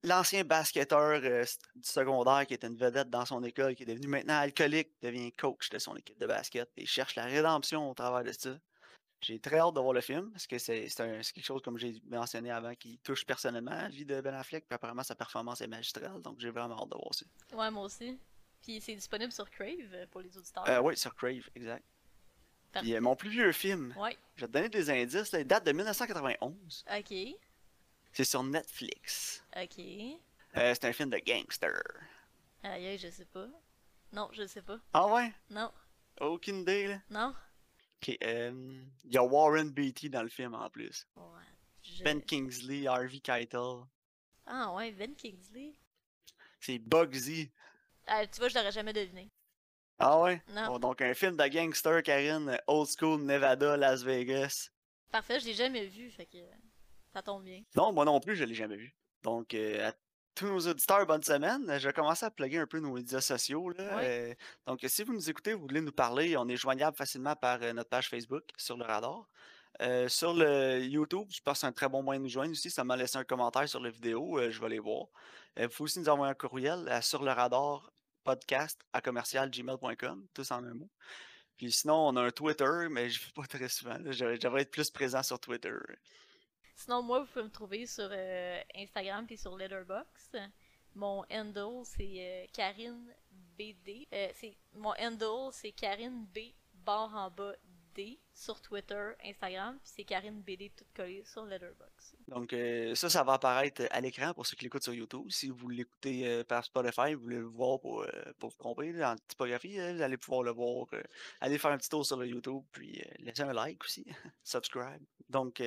l'ancien basketteur euh, du secondaire qui était une vedette dans son école, qui est devenu maintenant alcoolique, devient coach de son équipe de basket et cherche la rédemption au travers de ça. J'ai très hâte de voir le film parce que c'est c'est un- c'est quelque chose, comme j'ai mentionné avant, qui touche personnellement la vie de Ben Affleck. Puis apparemment, sa performance est magistrale. Donc, j'ai vraiment hâte de voir ça. Ouais, moi aussi. Puis c'est disponible sur Crave euh, pour les auditeurs. Euh, oui, sur Crave, exact. Puis euh, mon plus vieux film, Ouais, je vais te donner des indices, là, il date de 1991. ok. C'est sur Netflix. Ok. Euh, c'est un film de gangster. Aïe, je sais pas. Non, je sais pas. Ah ouais? Non, Aucune idée, là. non. Ok, euh, il y a Warren Beatty dans le film en plus. Ouais. je- Ben Kingsley, Harvey Keitel. Ah ouais, Ben Kingsley. C'est Bugsy. Ah, tu vois, je l'aurais jamais deviné. Ah ouais? Non. Bon, donc un film de gangster, Karine, euh, old school, Nevada, Las Vegas. Parfait, je l'ai jamais vu, fait que ça tombe bien. Non, moi non plus, je l'ai jamais vu. Donc, euh, à tous nos auditeurs, bonne semaine. Je vais commencer à plugger un peu nos médias sociaux. Là. Euh, donc, si vous nous écoutez, vous voulez nous parler, on est joignable facilement par euh, notre page Facebook sur le radar. Euh, sur le YouTube, je pense que c'est un très bon moyen de nous joindre aussi. Ça m'a laissé un commentaire sur la vidéo, euh, je vais les voir. Vous pouvez aussi nous envoyer un courriel à sur le radar podcast à commercialgmail.com, tous en un mot. Puis sinon, on a un Twitter, mais je ne fais pas très souvent. J'aimerais être plus présent sur Twitter. Sinon, moi, vous pouvez me trouver sur euh, Instagram puis sur Letterboxd. Mon handle, c'est euh, Karine BD. Euh, mon handle, c'est Karine B barre en bas D sur Twitter, Instagram, puis c'est Karine BD tout collé sur Letterboxd. Donc, euh, ça, ça va apparaître à l'écran pour ceux qui l'écoutent sur YouTube. Si vous l'écoutez par Spotify, vous voulez le voir pour, euh, pour vous tromper en typographie, euh, vous allez pouvoir le voir. allez faire un petit tour sur le YouTube, puis laissez un like aussi, subscribe. Donc,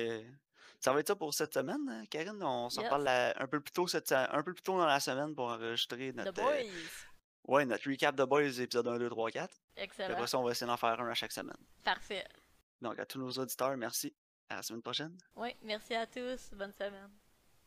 ça va être ça pour cette semaine, hein, Karine? On s'en Yes. parle la- un peu plus tôt cette, un peu plus tôt dans la semaine pour enregistrer The notre, Boys! euh, ouais, notre recap de Boys épisode 1, 2, 3, 4. Puis Excellent. après ça, on va essayer d'en faire un à chaque semaine. Parfait. Donc, à tous nos auditeurs, merci. À la semaine prochaine. Oui, merci à tous. Bonne semaine.